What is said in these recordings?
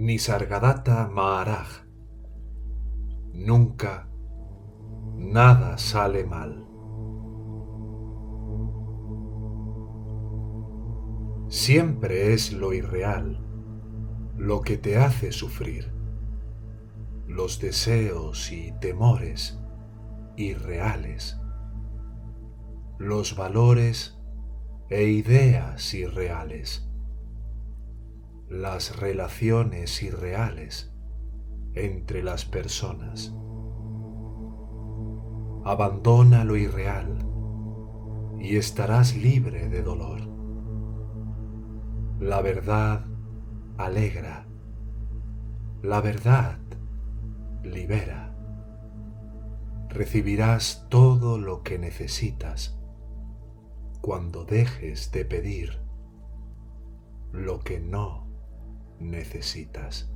Nisargadatta Maharaj. Nunca nada sale mal. Siempre es lo irreal lo que te hace sufrir. Los deseos y temores irreales. Los valores e ideas irreales. Las relaciones irreales entre las personas. Abandona lo irreal y estarás libre de dolor. La verdad alegra. La verdad libera. Recibirás todo lo que necesitas cuando dejes de pedir lo que no necesitas.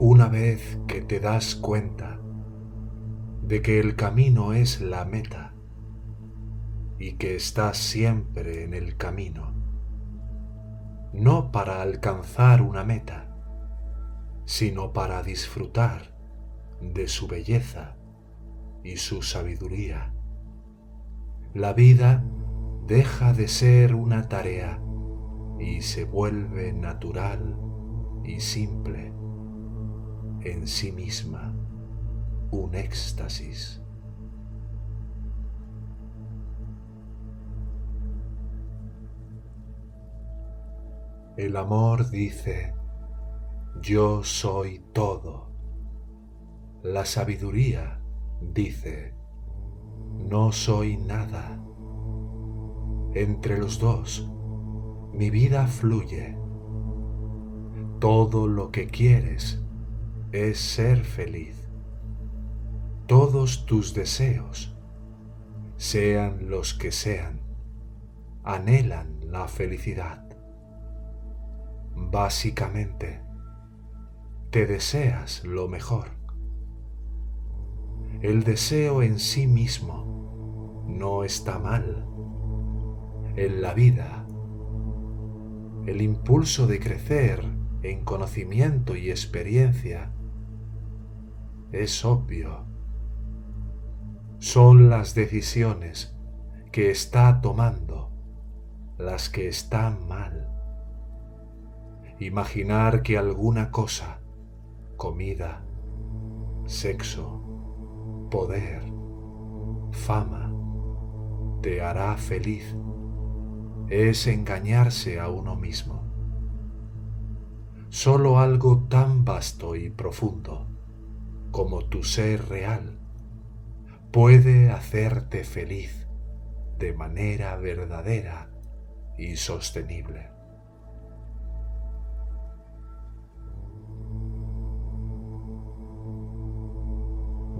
Una vez que te das cuenta de que el camino es la meta y que estás siempre en el camino, no para alcanzar una meta, sino para disfrutar de su belleza y su sabiduría. La vida deja de ser una tarea y se vuelve natural y simple en sí misma un éxtasis. El amor dice, yo soy todo. La sabiduría dice, no soy nada. Entre los dos, mi vida fluye. Todo lo que quieres es ser feliz todos tus deseos, sean los que sean, anhelan la felicidad. Básicamente, te deseas lo mejor. El deseo en sí mismo no está mal. En la vida, el impulso de crecer en conocimiento y experiencia es obvio son las decisiones que está tomando las que están mal. Imaginar que alguna cosa, comida, sexo, poder, fama, te hará feliz es engañarse a uno mismo. Solo algo tan vasto y profundo como tu ser real puede hacerte feliz de manera verdadera y sostenible.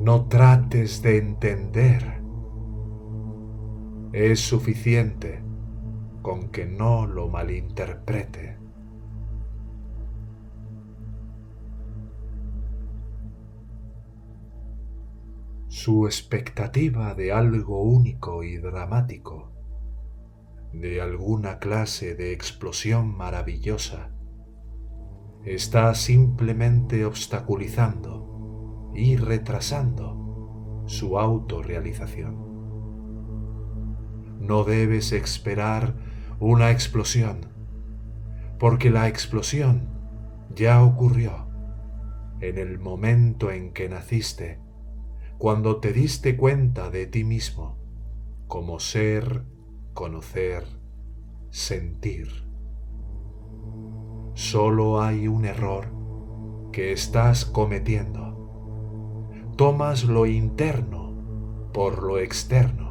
No trates de entender. Es suficiente con que no lo malinterprete. su expectativa de algo único y dramático, de alguna clase de explosión maravillosa, está simplemente obstaculizando y retrasando su autorrealización. No debes esperar una explosión, porque la explosión ya ocurrió en el momento en que naciste cuando te diste cuenta de ti mismo como ser, conocer, sentir. Solo hay un error que estás cometiendo. Tomas lo interno por lo externo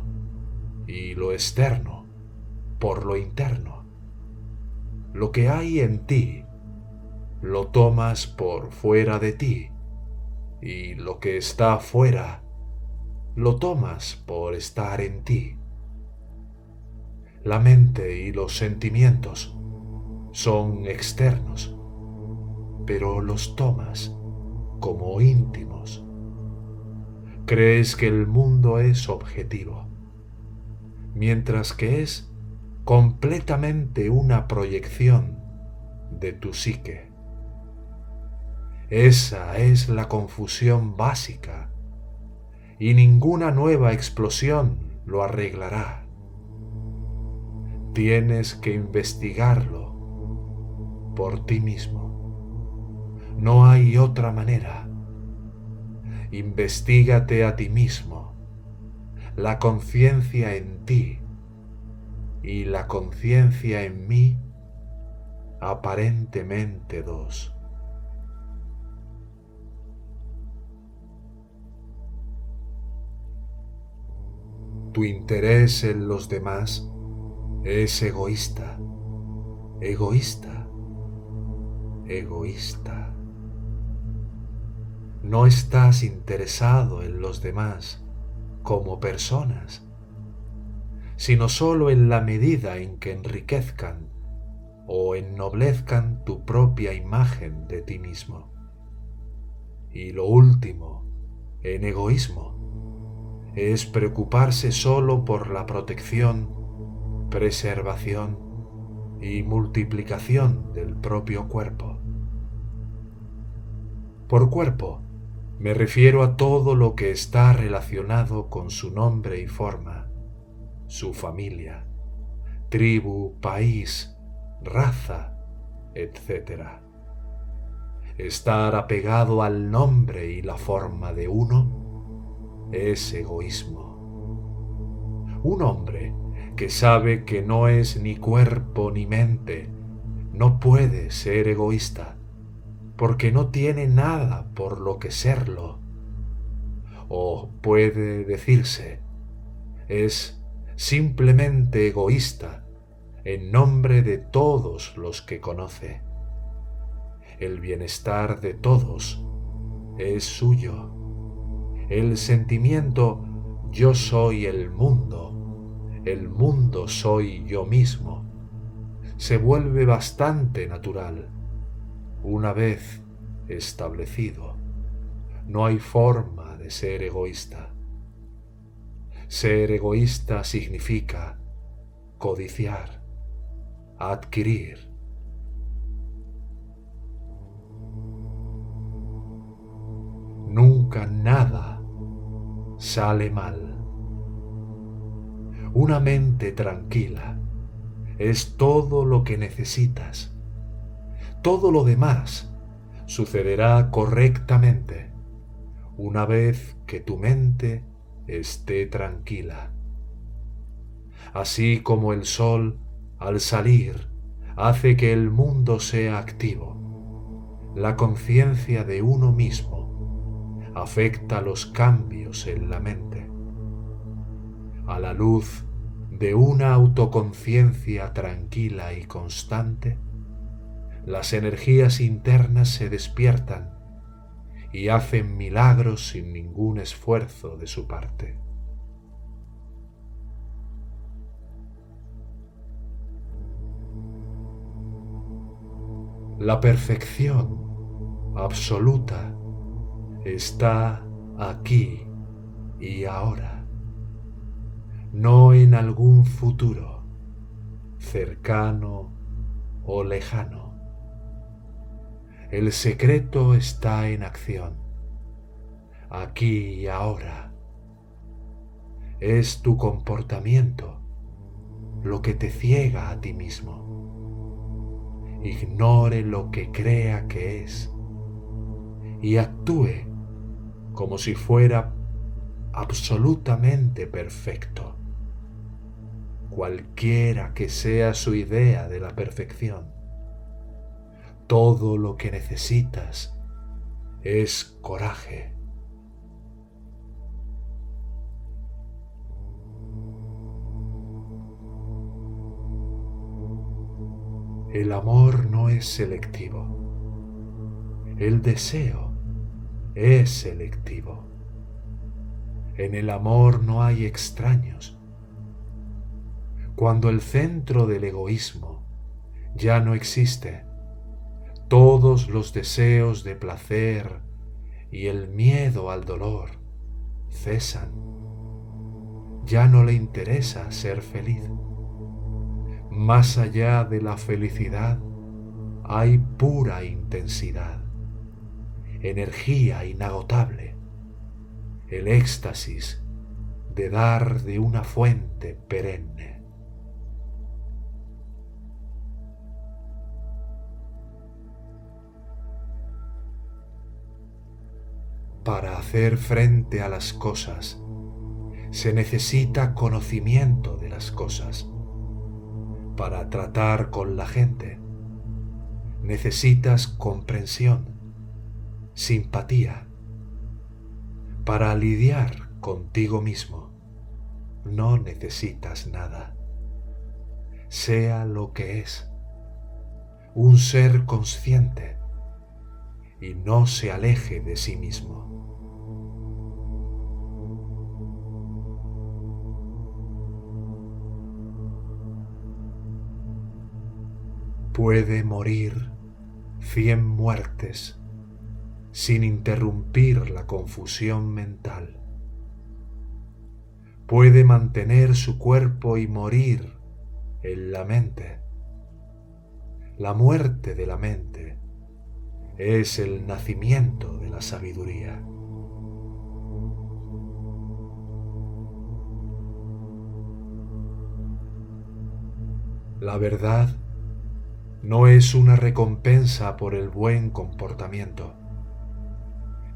y lo externo por lo interno. Lo que hay en ti lo tomas por fuera de ti y lo que está afuera lo tomas por estar en ti. La mente y los sentimientos son externos, pero los tomas como íntimos. Crees que el mundo es objetivo, mientras que es completamente una proyección de tu psique. Esa es la confusión básica y ninguna nueva explosión lo arreglará. Tienes que investigarlo por ti mismo. No hay otra manera. Investígate a ti mismo, la conciencia en ti y la conciencia en mí, aparentemente dos. Tu interés en los demás es egoísta, egoísta, egoísta. No estás interesado en los demás como personas, sino solo en la medida en que enriquezcan o ennoblezcan tu propia imagen de ti mismo. Y lo último, en egoísmo, es preocuparse solo por la protección, preservación y multiplicación del propio cuerpo. Por cuerpo me refiero a todo lo que está relacionado con su nombre y forma, su familia, tribu, país, raza, etc. Estar apegado al nombre y la forma de uno es egoísmo. Un hombre que sabe que no es ni cuerpo ni mente, no puede ser egoísta, porque no tiene nada por lo que serlo. O puede decirse, es simplemente egoísta en nombre de todos los que conoce. El bienestar de todos es suyo el sentimiento yo soy el mundo, el mundo soy yo mismo, se vuelve bastante natural una vez establecido. No hay forma de ser egoísta. Ser egoísta significa codiciar, adquirir. Nunca nada sale mal. Una mente tranquila es todo lo que necesitas. Todo lo demás sucederá correctamente una vez que tu mente esté tranquila. Así como el sol al salir hace que el mundo sea activo, la conciencia de uno mismo afecta los cambios en la mente. A la luz de una autoconciencia tranquila y constante, las energías internas se despiertan y hacen milagros sin ningún esfuerzo de su parte. La perfección absoluta está aquí y ahora, no en algún futuro cercano o lejano. El secreto está en acción, aquí y ahora. Es tu comportamiento lo que te ciega a ti mismo. Ignore lo que crea que es y actúe como si fuera absolutamente perfecto, cualquiera que sea su idea de la perfección. Todo lo que necesitas es coraje. El amor no es selectivo. El deseo es selectivo. En el amor no hay extraños. Cuando el centro del egoísmo ya no existe, todos los deseos de placer y el miedo al dolor cesan. Ya no le interesa ser feliz. Más allá de la felicidad hay pura intensidad, energía inagotable, el éxtasis de dar de una fuente perenne. Para hacer frente a las cosas se necesita conocimiento de las cosas. Para tratar con la gente necesitas comprensión, simpatía. Para lidiar contigo mismo no necesitas nada. Sea lo que es, un ser consciente y no se aleje de sí mismo. Puede morir cien muertes sin interrumpir la confusión mental. Puede mantener su cuerpo y morir en la mente. La muerte de la mente es el nacimiento de la sabiduría. La verdad no es una recompensa por el buen comportamiento,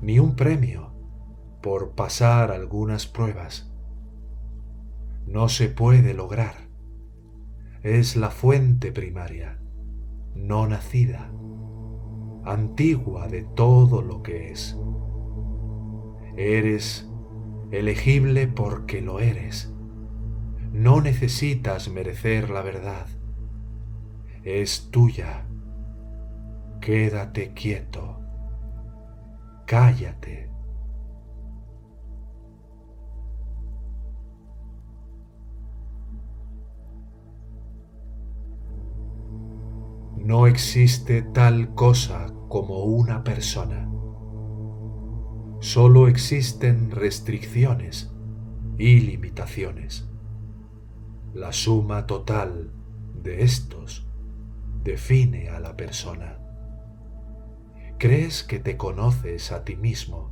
ni un premio por pasar algunas pruebas. No se puede lograr. Es la fuente primaria, no nacida antigua de todo lo que es. Eres elegible porque lo eres. No necesitas merecer la verdad. Es tuya. Quédate quieto. Cállate. No existe tal cosa como una persona. Solo existen restricciones y limitaciones. La suma total de estos define a la persona. Crees que te conoces a ti mismo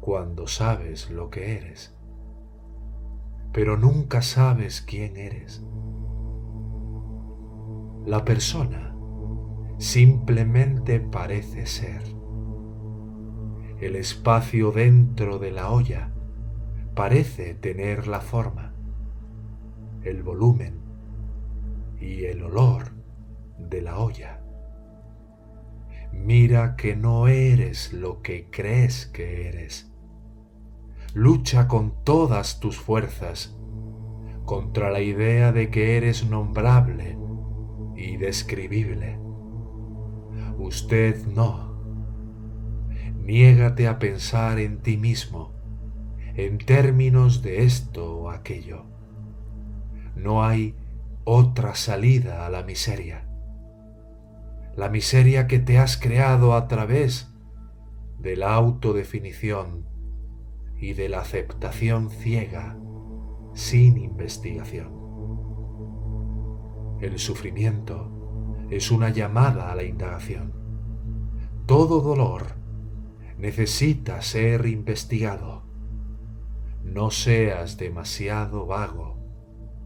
cuando sabes lo que eres, pero nunca sabes quién eres. La persona simplemente parece ser. El espacio dentro de la olla parece tener la forma, el volumen y el olor de la olla. Mira que no eres lo que crees que eres. Lucha con todas tus fuerzas contra la idea de que eres nombrable describible. Usted no. Niégate a pensar en ti mismo en términos de esto o aquello. No hay otra salida a la miseria. La miseria que te has creado a través de la autodefinición y de la aceptación ciega sin investigación. El sufrimiento es una llamada a la indagación. Todo dolor necesita ser investigado. No seas demasiado vago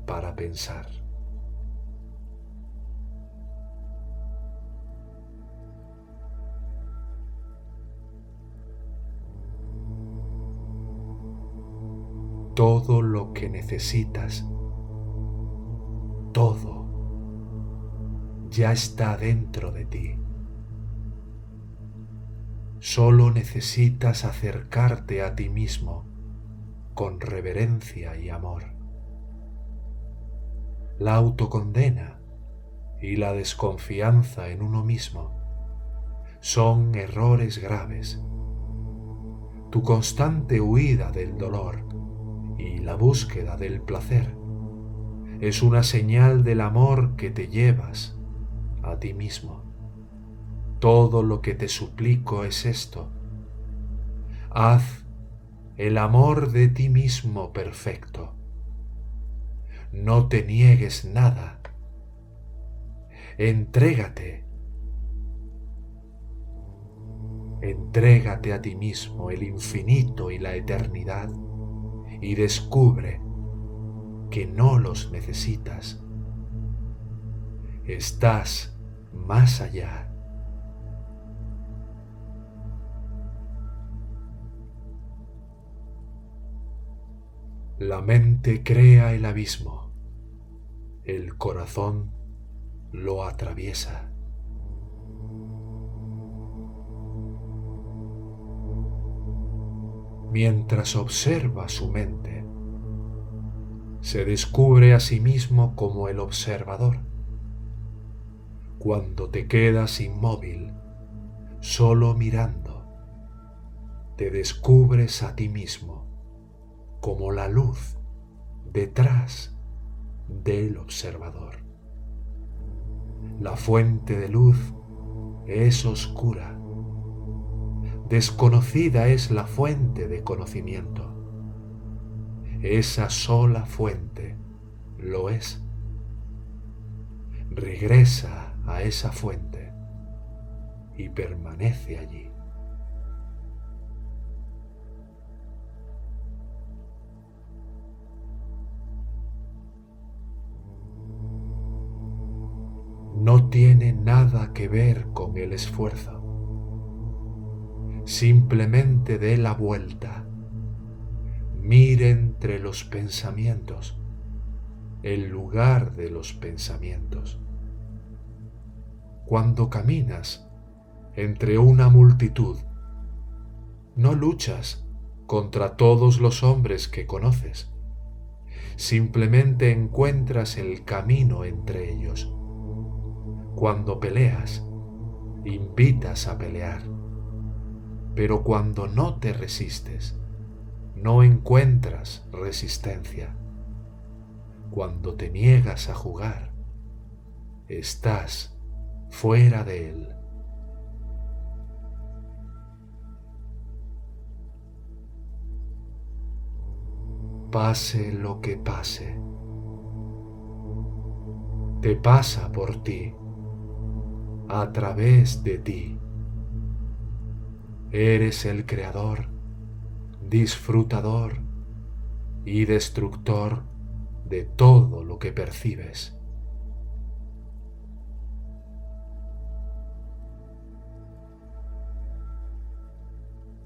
para pensar. Necesitas, todo ya está dentro de ti. Solo necesitas acercarte a ti mismo con reverencia y amor. La autocondena y la desconfianza en uno mismo son errores graves. Tu constante huida del dolor y la búsqueda del placer es una señal del amor que te llevas a ti mismo. Todo lo que te suplico es esto. Haz el amor de ti mismo perfecto. No te niegues nada Entrégate. Entrégate a ti mismo el infinito y la eternidad y descubre que no los necesitas. Estás más allá. La mente crea el abismo, el corazón lo atraviesa. Mientras observa su mente, se descubre a sí mismo como el observador. Cuando te quedas inmóvil, solo mirando, te descubres a ti mismo como la luz detrás del observador. La fuente de luz es oscura. Desconocida es la fuente de conocimiento. Esa sola fuente lo es. Regresa a esa fuente y permanece allí. no tiene nada que ver con el esfuerzo. Simplemente dé la vuelta. Mire entre los pensamientos, el lugar de los pensamientos. Cuando caminas entre una multitud, no luchas contra todos los hombres que conoces. Simplemente encuentras el camino entre ellos cuando peleas, invitas a pelear, pero cuando no te resistes, no encuentras resistencia. Cuando te niegas a jugar, estás fuera de él. Pase lo que pase, te pasa por ti a través de ti. Eres el creador, disfrutador y destructor de todo lo que percibes.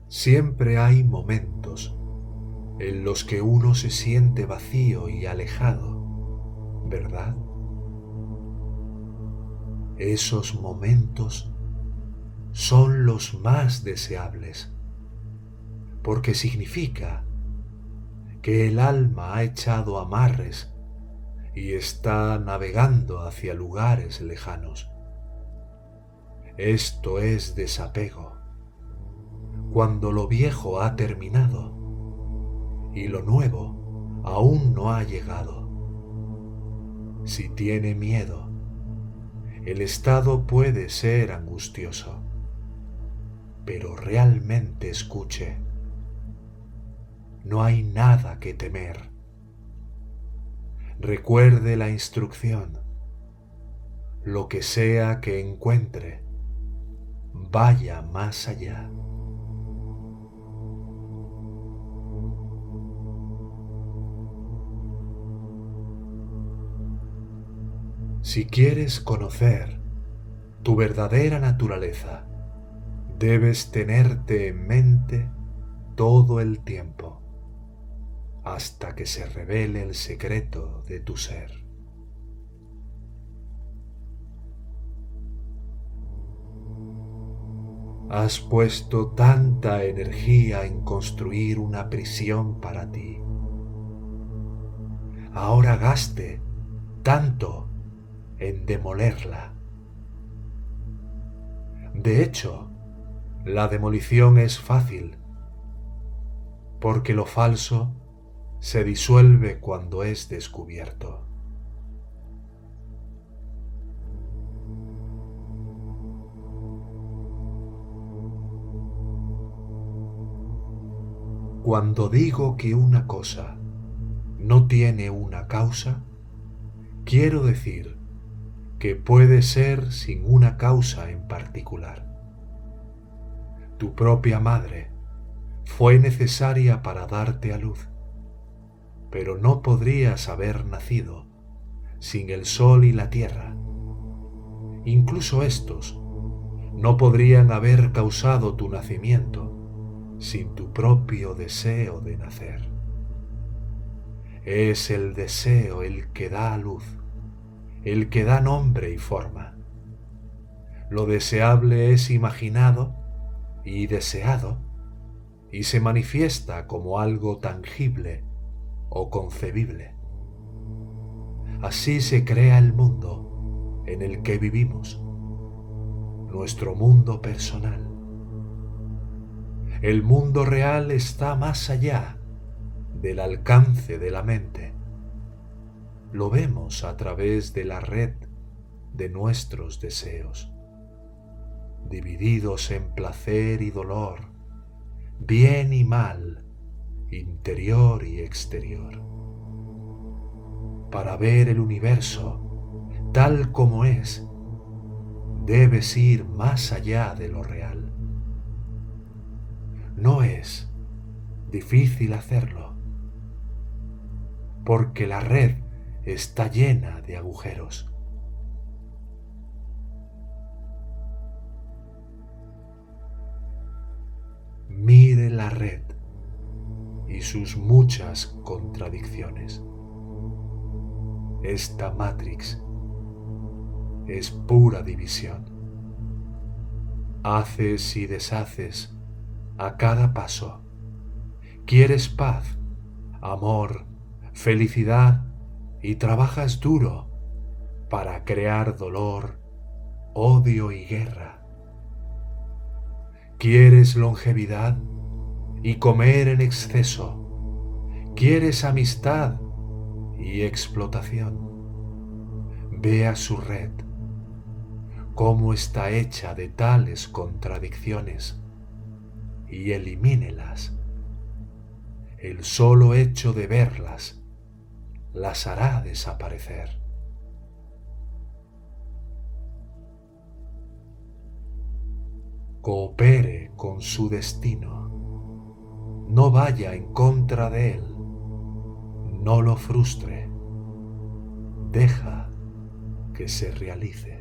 Siempre hay momentos en los que uno se siente vacío y alejado, ¿verdad? Esos momentos son los más deseables, porque significa que el alma ha echado amarres y está navegando hacia lugares lejanos. Esto es desapego, cuando lo viejo ha terminado y lo nuevo aún no ha llegado. Si tiene miedo, el estado puede ser angustioso, pero realmente escuche. No hay nada que temer. Recuerde la instrucción. Lo que sea que encuentre, vaya más allá. Si quieres conocer tu verdadera naturaleza, debes tenerte en mente todo el tiempo hasta que se revele el secreto de tu ser. Has puesto tanta energía en construir una prisión para ti. Ahora gaste tanto en demolerla. De hecho, la demolición es fácil, porque lo falso se disuelve cuando es descubierto. Cuando digo que una cosa no tiene una causa, quiero decir que puede ser sin una causa en particular. Tu propia madre fue necesaria para darte a luz, pero no podrías haber nacido sin el sol y la tierra. Incluso estos no podrían haber causado tu nacimiento sin tu propio deseo de nacer. Es el deseo el que da luz, el que da nombre y forma. Lo deseable es imaginado y deseado y se manifiesta como algo tangible o concebible. Así se crea el mundo en el que vivimos, nuestro mundo personal. El mundo real está más allá del alcance de la mente. Lo vemos a través de la red de nuestros deseos, divididos en placer y dolor, bien y mal, interior y exterior para ver el universo tal como es, debes ir más allá de lo real. No es difícil hacerlo, porque la red está llena de agujeros. Mire la red y sus muchas contradicciones. Esta Matrix es pura división. Haces y deshaces a cada paso. Quieres paz, amor, felicidad y trabajas duro para crear dolor, odio y guerra. Quieres longevidad y comer en exceso. Quieres amistad y explotación. Vea su red, cómo está hecha de tales contradicciones y elimínelas. El solo hecho de verlas las hará desaparecer. Coopere con su destino. No vaya en contra de él no lo frustre, deja que se realice.